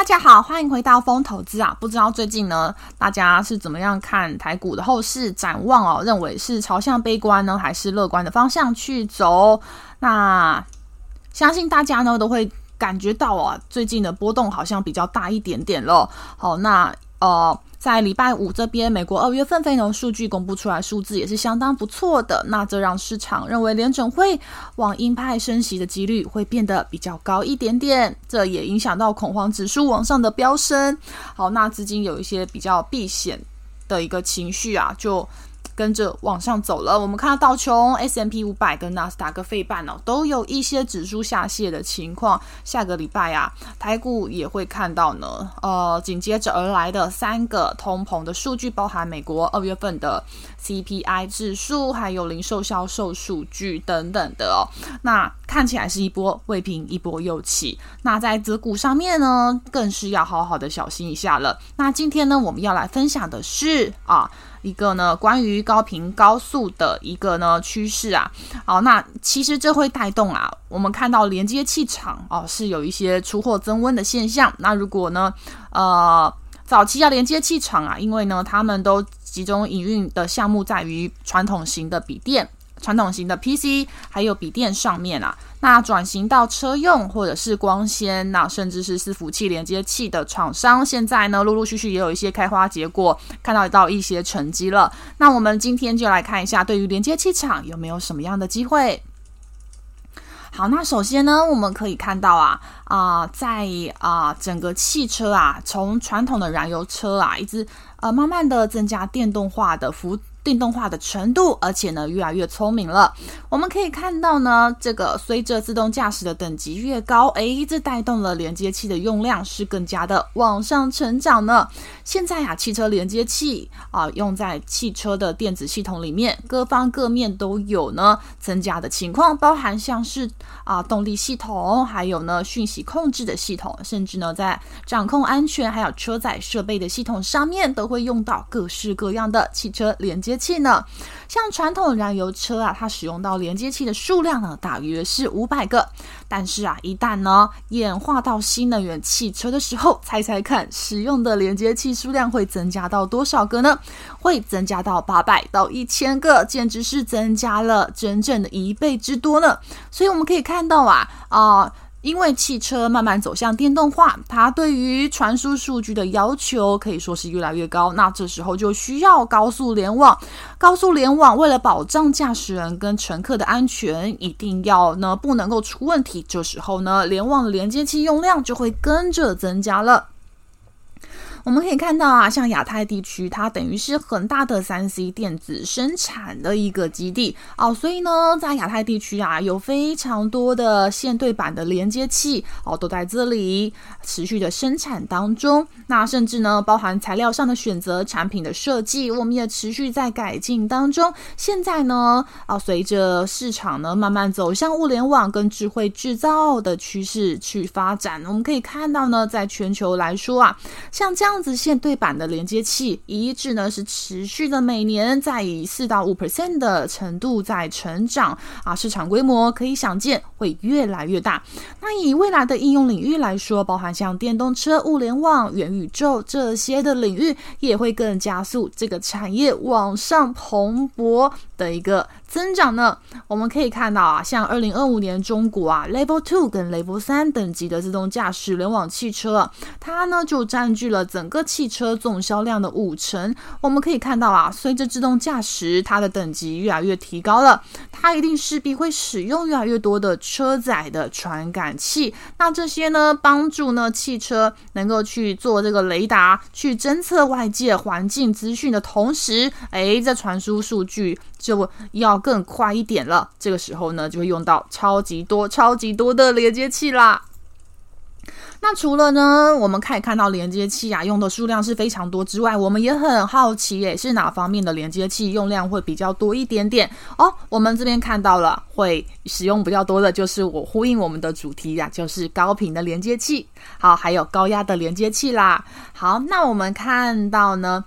大家好，欢迎回到风投资啊！不知道最近呢，大家是怎么样看台股的后市展望哦？认为是朝向悲观呢，还是乐观的方向去走？那相信大家呢都会感觉到啊，最近的波动好像比较大一点点咯。好，那呃。在礼拜五这边，美国二月份非农数据公布出来，数字也是相当不错的。那这让市场认为联准会往鹰派升息的几率会变得比较高一点点，这也影响到恐慌指数往上的飙升。好，那资金有一些比较避险的一个情绪啊，就。跟着往上走了，我们看到道琼、s m p 五百跟纳斯达克费半哦，都有一些指数下泻的情况。下个礼拜啊，台股也会看到呢。呃，紧接着而来的三个通膨的数据，包含美国二月份的 CPI 指数，还有零售销售数据等等的哦。那看起来是一波未平一波又起。那在个股上面呢，更是要好好的小心一下了。那今天呢，我们要来分享的是啊。一个呢，关于高频高速的一个呢趋势啊，好，那其实这会带动啊，我们看到连接器厂哦是有一些出货增温的现象。那如果呢，呃，早期要连接器厂啊，因为呢，他们都集中营运的项目在于传统型的笔电。传统型的 PC 还有笔电上面啊，那转型到车用或者是光纤，那甚至是伺服器连接器的厂商，现在呢陆陆续续也有一些开花结果，看到到一些成绩了。那我们今天就来看一下，对于连接器厂有没有什么样的机会？好，那首先呢，我们可以看到啊啊、在啊、整个汽车啊，从传统的燃油车啊，一直呃慢慢的增加电动化的幅。电动化的程度，而且呢越来越聪明了。我们可以看到呢，这个随着自动驾驶的等级越高，诶，这带动了连接器的用量是更加的往上成长呢。现在啊，汽车连接器啊，用在汽车的电子系统里面，各方各面都有呢增加的情况，包含像是啊动力系统，还有呢讯息控制的系统，甚至呢在掌控安全还有车载设备的系统上面，都会用到各式各样的汽车连接。连接器呢，像传统燃油车啊，它使用到连接器的数量呢，大约是五百个。但是啊，一旦呢演化到新能源汽车的时候，猜猜看，使用的连接器数量会增加到多少个呢？会增加到八百到一千个，简直是增加了整整的一倍之多呢。所以我们可以看到啊啊。因为汽车慢慢走向电动化，它对于传输数据的要求可以说是越来越高。那这时候就需要高速联网。高速联网为了保障驾驶人跟乘客的安全，一定要呢不能够出问题。这时候呢，联网连接器用量就会跟着增加了。我们可以看到啊，像亚太地区，它等于是很大的三 C 电子生产的一个基地哦，所以呢，在亚太地区啊，有非常多的线对板的连接器哦，都在这里持续的生产当中。那甚至呢，包含材料上的选择、产品的设计，我们也持续在改进当中。现在呢，啊，随着市场呢慢慢走向物联网跟智慧制造的趋势去发展，我们可以看到呢，在全球来说啊，像这样。这样子线对板的连接器一致呢，是持续的每年在以四到五 percent 的程度在成长啊，市场规模可以想见会越来越大。那以未来的应用领域来说，包含像电动车、物联网、元宇宙这些的领域，也会更加速这个产业往上蓬勃的一个增长呢？我们可以看到啊，像二零二五年中国啊，Level Two 跟 Level 三等级的自动驾驶联网汽车，它呢就占据了整个汽车总销量的五成。我们可以看到啊，随着自动驾驶它的等级越来越提高了，它一定势必会使用越来越多的车载的传感器。那这些呢，帮助呢汽车能够去做这个雷达，去侦测外界环境资讯的同时，哎，这传输数据就要更快一点了。这个时候呢，就会用到超级多、超级多的连接器啦。那除了呢，我们可以看到连接器啊用的数量是非常多之外，我们也很好奇，诶，是哪方面的连接器用量会比较多一点点哦？我们这边看到了，会使用比较多的就是我呼应我们的主题呀、就是高频的连接器，好，还有高压的连接器啦。好，那我们看到呢，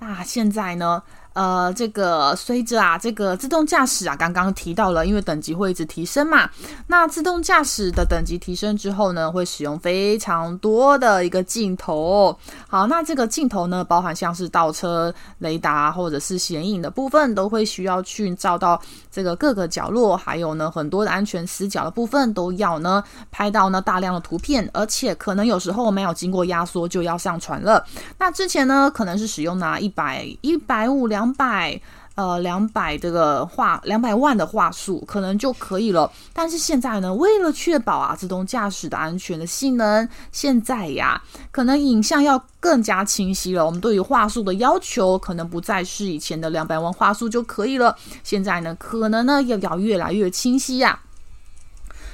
啊，现在呢。呃，这个随着啊，这个自动驾驶啊，刚刚提到了，因为等级会一直提升嘛。那自动驾驶的等级提升之后呢，会使用非常多的一个镜头。好，那这个镜头呢，包含像是倒车雷达或者是显影的部分，都会需要去照到这个各个角落，还有呢，很多的安全死角的部分都要呢拍到呢大量的图片，而且可能有时候没有经过压缩就要上传了。那之前呢，可能是使用拿一百一百五两。两百呃，两百这个话两百万的话术可能就可以了。但是现在呢，为了确保啊自动驾驶的安全的性能，现在呀，可能影像要更加清晰了。我们对于话术的要求可能不再是以前的两百万话术就可以了。现在呢，可能呢要要越来越清晰呀。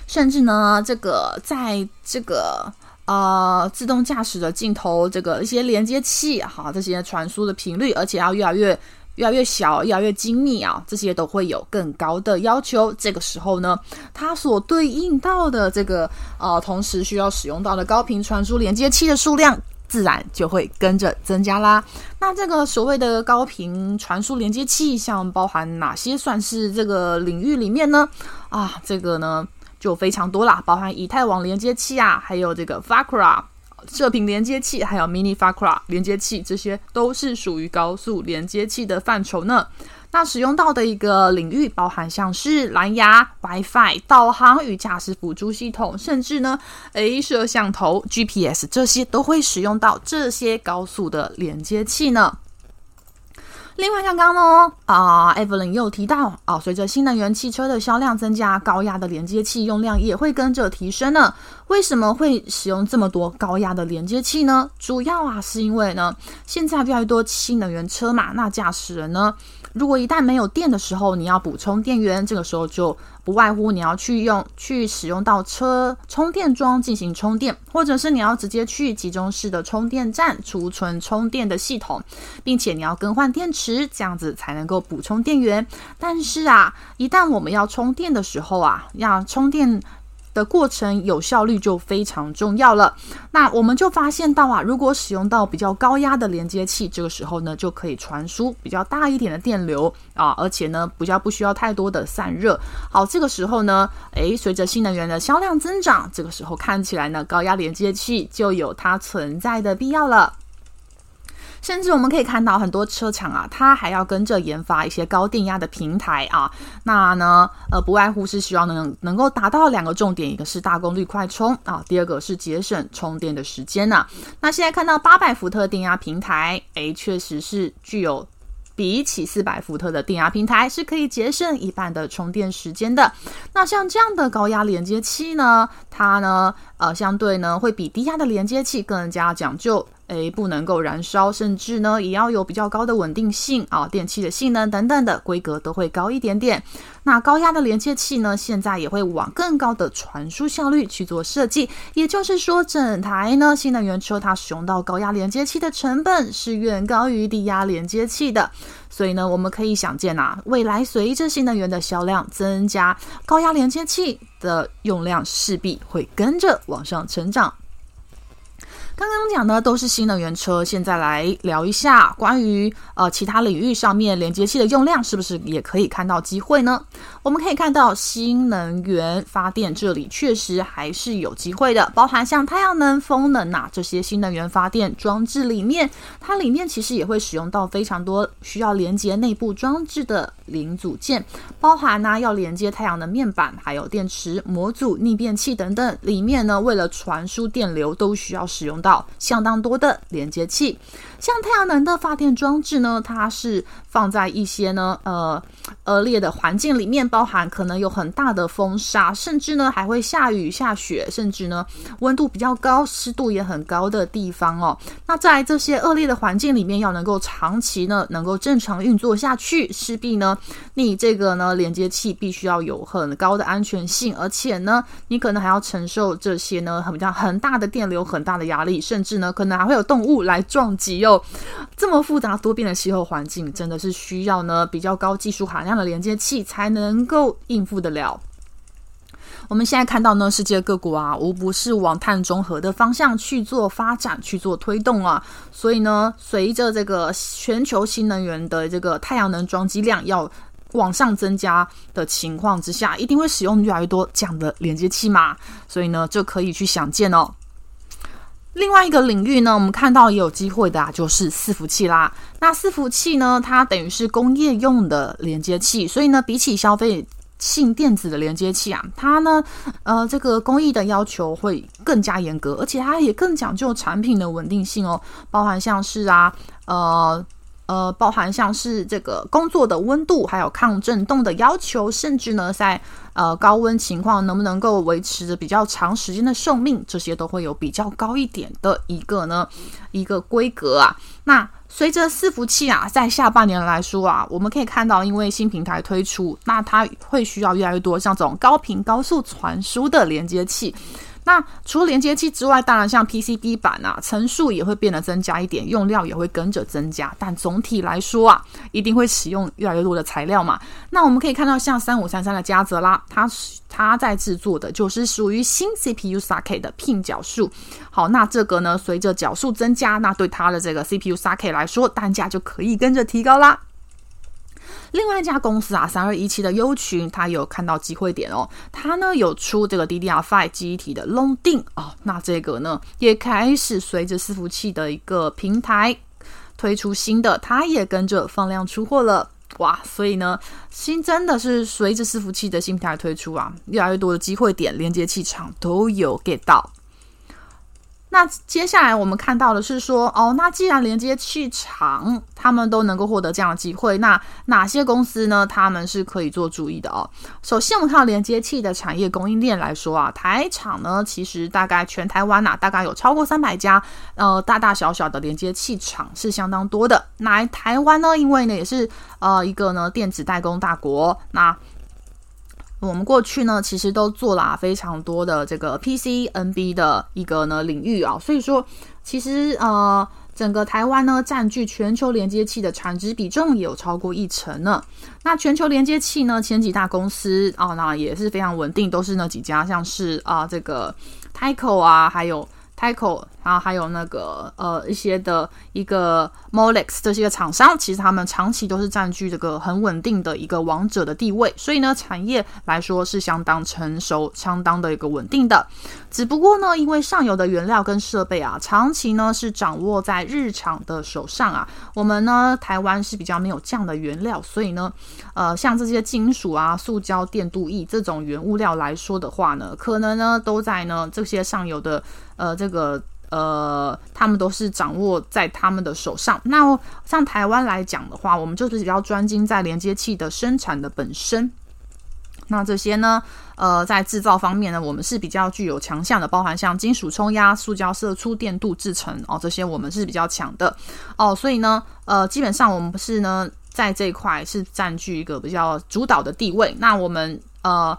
甚至呢，这个在这个呃自动驾驶的镜头，这个一些连接器哈，这些传输的频率，而且要越来越。越来越小，越来越精密啊，这些都会有更高的要求。这个时候呢，它所对应到的这个呃，同时需要使用到的高频传输连接器的数量，自然就会跟着增加啦。那这个所谓的高频传输连接器，像包含哪些算是这个领域里面呢？啊，这个呢就非常多啦，包含以太网连接器啊，还有这个 FAKRA。射频连接器，还有 Mini FAKRA 连接器，这些都是属于高速连接器的范畴呢。那使用到的一个领域，包含像是蓝牙、WiFi、导航与驾驶辅助系统，甚至呢，A 摄像头、GPS 这些都会使用到这些高速的连接器呢。另外，刚刚呢，啊，Evelyn 又提到啊，随着新能源汽车的销量增加，高压的连接器用量也会跟着提升呢。为什么会使用这么多高压的连接器呢？主要啊，是因为呢，现在越来越多新能源车嘛，那驾驶人呢，如果一旦没有电的时候，你要补充电源，这个时候就不外乎你要去用去使用到车充电桩进行充电，或者是你要直接去集中式的充电站储存充电的系统，并且你要更换电池，这样子才能够补充电源。但是啊，一旦我们要充电的时候啊，要充电。的过程有效率就非常重要了。那我们就发现到啊，如果使用到比较高压的连接器，这个时候呢，就可以传输比较大一点的电流啊，而且呢，比较不需要太多的散热。好，这个时候呢，诶，随着新能源的销量增长，这个时候看起来呢，高压连接器就有它存在的必要了。甚至我们可以看到很多车厂啊，它还要跟着研发一些高电压的平台啊。那呢，呃，不外乎是希望能能够达到两个重点，一个是大功率快充啊，第二个是节省充电的时间呢、啊。那现在看到八百伏特电压平台，诶，确实是具有比起四百伏特的电压平台是可以节省一半的充电时间的。那像这样的高压连接器呢，它呢，呃，相对呢会比低压的连接器更加讲究。诶，不能够燃烧，甚至呢也要有比较高的稳定性啊，电器的性能等等的规格都会高一点点。那高压的连接器呢，现在也会往更高的传输效率去做设计。也就是说，整台呢新能源车它使用到高压连接器的成本是远高于低压连接器的。所以呢，我们可以想见啊，未来随着新能源的销量增加，高压连接器的用量势必会跟着往上成长。刚刚讲的都是新能源车，现在来聊一下关于呃其他领域上面连接器的用量，是不是也可以看到机会呢？我们可以看到新能源发电这里确实还是有机会的，包含像太阳能、风能呐、这些新能源发电装置里面，它里面其实也会使用到非常多需要连接内部装置的零组件，包含呢、要连接太阳能面板、还有电池模组、逆变器等等，里面呢为了传输电流都需要使用到相当多的连接器。像太阳能的发电装置呢，它是放在一些呢呃恶劣的环境里面，包含可能有很大的风沙，甚至呢还会下雨下雪，甚至呢温度比较高、湿度也很高的地方哦。那在这些恶劣的环境里面，要能够长期呢能够正常运作下去，势必呢你这个呢连接器必须要有很高的安全性，而且呢你可能还要承受这些呢很比较很大的电流、很大的压力，甚至呢可能还会有动物来撞击哦。这么复杂多变的气候环境，真的是需要呢比较高技术含量的连接器才能够应付得了。我们现在看到呢，世界各国啊，无不是往碳中和的方向去做发展、去做推动啊。所以呢，随着这个全球新能源的这个太阳能装机量要往上增加的情况之下，一定会使用越来越多这样的连接器嘛。所以呢，就可以去想见哦。另外一个领域呢，我们看到也有机会的啊，就是伺服器啦。那伺服器呢，它等于是工业用的连接器，所以呢，比起消费性电子的连接器啊，它呢，呃，这个工艺的要求会更加严格，而且它也更讲究产品的稳定性哦，包含像是啊，呃。呃，包含像是这个工作的温度，还有抗震动的要求，甚至呢，在呃高温情况能不能够维持着比较长时间的寿命，这些都会有比较高一点的一个呢一个规格啊。那随着伺服器啊，在下半年来说啊，我们可以看到，因为新平台推出，那它会需要越来越多像这种高频高速传输的连接器。那除了连接器之外，当然像 PCB 板啊，层数也会变得增加一点，用料也会跟着增加。但总体来说啊，一定会使用越来越多的材料嘛。那我们可以看到，像三五三三的嘉泽拉，它它在制作的就是属于新 CPU socket 的 pin 角数。好，那这个呢，随着角数增加，那对它的这个 CPU socket 来说，单价就可以跟着提高啦。另外一家公司啊，三二一七的优群，它有看到机会点哦。它呢有出这个 DDR5 记忆体的 Long DIMM 哦，那这个呢也开始随着伺服器的一个平台推出新的，它也跟着放量出货了哇！所以呢，新真的是随着伺服器的新平台推出啊，越来越多的机会点，连接器厂都有 get 到。那接下来我们看到的是说，哦，那既然连接器厂他们都能够获得这样的机会，那哪些公司呢？他们是可以做注意的哦。首先，我们看连接器的产业供应链来说啊，台厂呢，其实大概全台湾呐、啊，大概有超过三百家，呃，大大小小的连接器厂是相当多的。那台湾呢，因为呢也是呃一个呢电子代工大国，那。我们过去呢，其实都做了非常多的这个 PCNB 的一个呢领域啊，所以说其实呃，整个台湾呢占据全球连接器的产值比重也有超过一成呢。那全球连接器呢，前几大公司啊，那也是非常稳定，都是那几家，像是啊这个 Tyco 啊，还有 Tyco。然后还有那个呃一些的一个 Molex 这些厂商，其实他们长期都是占据这个很稳定的一个王者的地位，所以呢，产业来说是相当成熟、相当的一个稳定的。只不过呢，因为上游的原料跟设备啊，长期呢是掌握在日厂的手上啊，我们呢台湾是比较没有这样的原料，所以呢，呃，像这些金属啊、塑胶、电镀液这种原物料来说的话呢，可能呢都在呢这些上游的呃这个。呃，他们都是掌握在他们的手上。那像台湾来讲的话，我们就是比较专精在连接器的生产的本身。那这些呢，呃，在制造方面呢，我们是比较具有强项的，包含像金属冲压、塑胶射出、电镀制成哦，这些我们是比较强的哦。所以呢，呃，基本上我们不是呢，在这一块是占据一个比较主导的地位。那我们呃。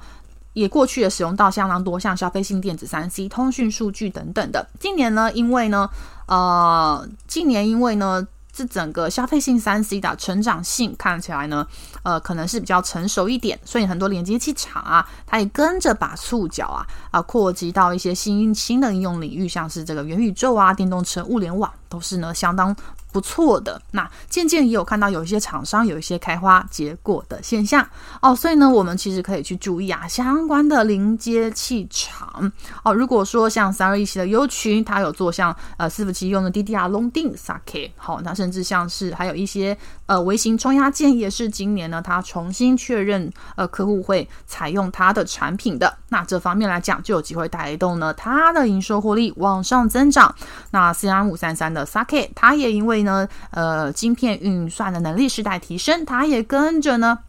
也过去也使用到相当多，像消费性电子、三 C、通讯数据等等的。今年呢，因为呢，呃，今年因为呢，这整个消费性三 C 的成长性看起来呢，呃，可能是比较成熟一点，所以很多连接器厂啊，它也跟着把触角啊啊扩及到一些新新的应用领域，像是这个元宇宙啊、电动车、物联网，都是呢相当。不错的，那渐渐也有看到有一些厂商有一些开花结果的现象。哦，所以呢，我们其实可以去注意啊，相关的临接器厂嗯哦。如果说像三二一七的优群，它有做像呃伺服器用的 DDR Long DIMM Socket，好，那甚至像是还有一些呃微型冲压件，也是今年呢，它重新确认呃客户会采用它的产品的，那这方面来讲就有机会带动呢它的营收获利往上增长。那 CR 五三三的 Socket，它也因为呢，呃，晶片运算的能力世代提升，它也跟着呢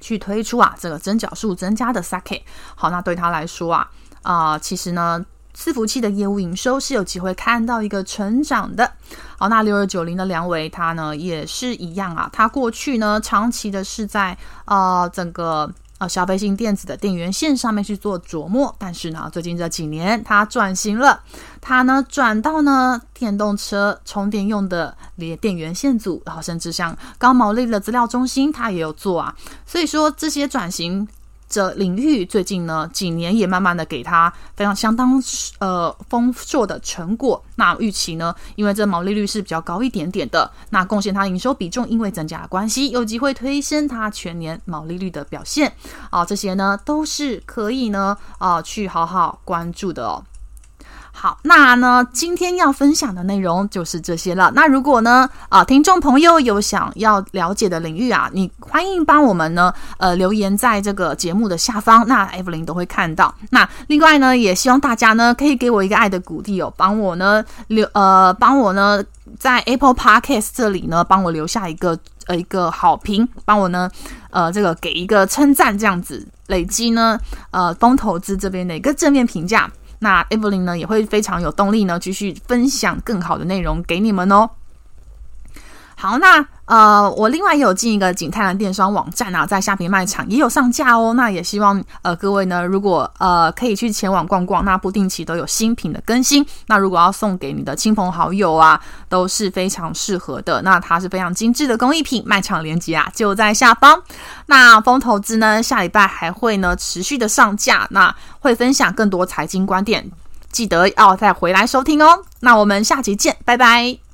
去推出啊，这个增角数增加的 Socket。好，那对他来说啊，啊、其实呢，伺服器的业务营收是有机会看到一个成长的。好，那六二九零的梁伟，他呢也是一样啊，他过去呢长期的是在呃整个。呃，消费性电子的电源线上面去做琢磨，但是呢，最近这几年他转型了，他呢转到呢电动车充电用的连电源线组，然后甚至像高毛利的资料中心，他也有做啊，所以说这些转型。这领域最近呢几年也慢慢的给它非常相当呃丰硕的成果。那预期呢，因为这毛利率是比较高一点点的，那贡献它营收比重因为增加的关系，有机会推升它全年毛利率的表现啊。这些呢都是可以呢啊去好好关注的哦。好，那呢，今天要分享的内容就是这些了。那如果呢，啊，听众朋友有想要了解的领域啊，你欢迎帮我们呢，呃，留言在这个节目的下方，那 Evelyn 都会看到。那另外呢，也希望大家呢，可以给我一个爱的鼓励哦，帮我呢留，呃，帮我呢，在 Apple Podcast 这里呢，帮我留下一个呃一个好评，帮我呢，呃，这个给一个称赞，这样子累积呢，呃，风投资这边的一个正面评价。那 Evelyn 呢也会非常有动力呢，继续分享更好的内容给你们哦。好，那。呃，我另外也有进一个景泰蓝电商网站啊，在虾皮卖场也有上架哦。那也希望呃各位呢，如果呃可以去前往逛逛，那不定期都有新品的更新。那如果要送给你的亲朋好友啊，都是非常适合的。那它是非常精致的工艺品，卖场链接啊就在下方。那风投资呢，下礼拜还会呢持续的上架，那会分享更多财经观点，记得要再回来收听哦。那我们下集见，拜拜。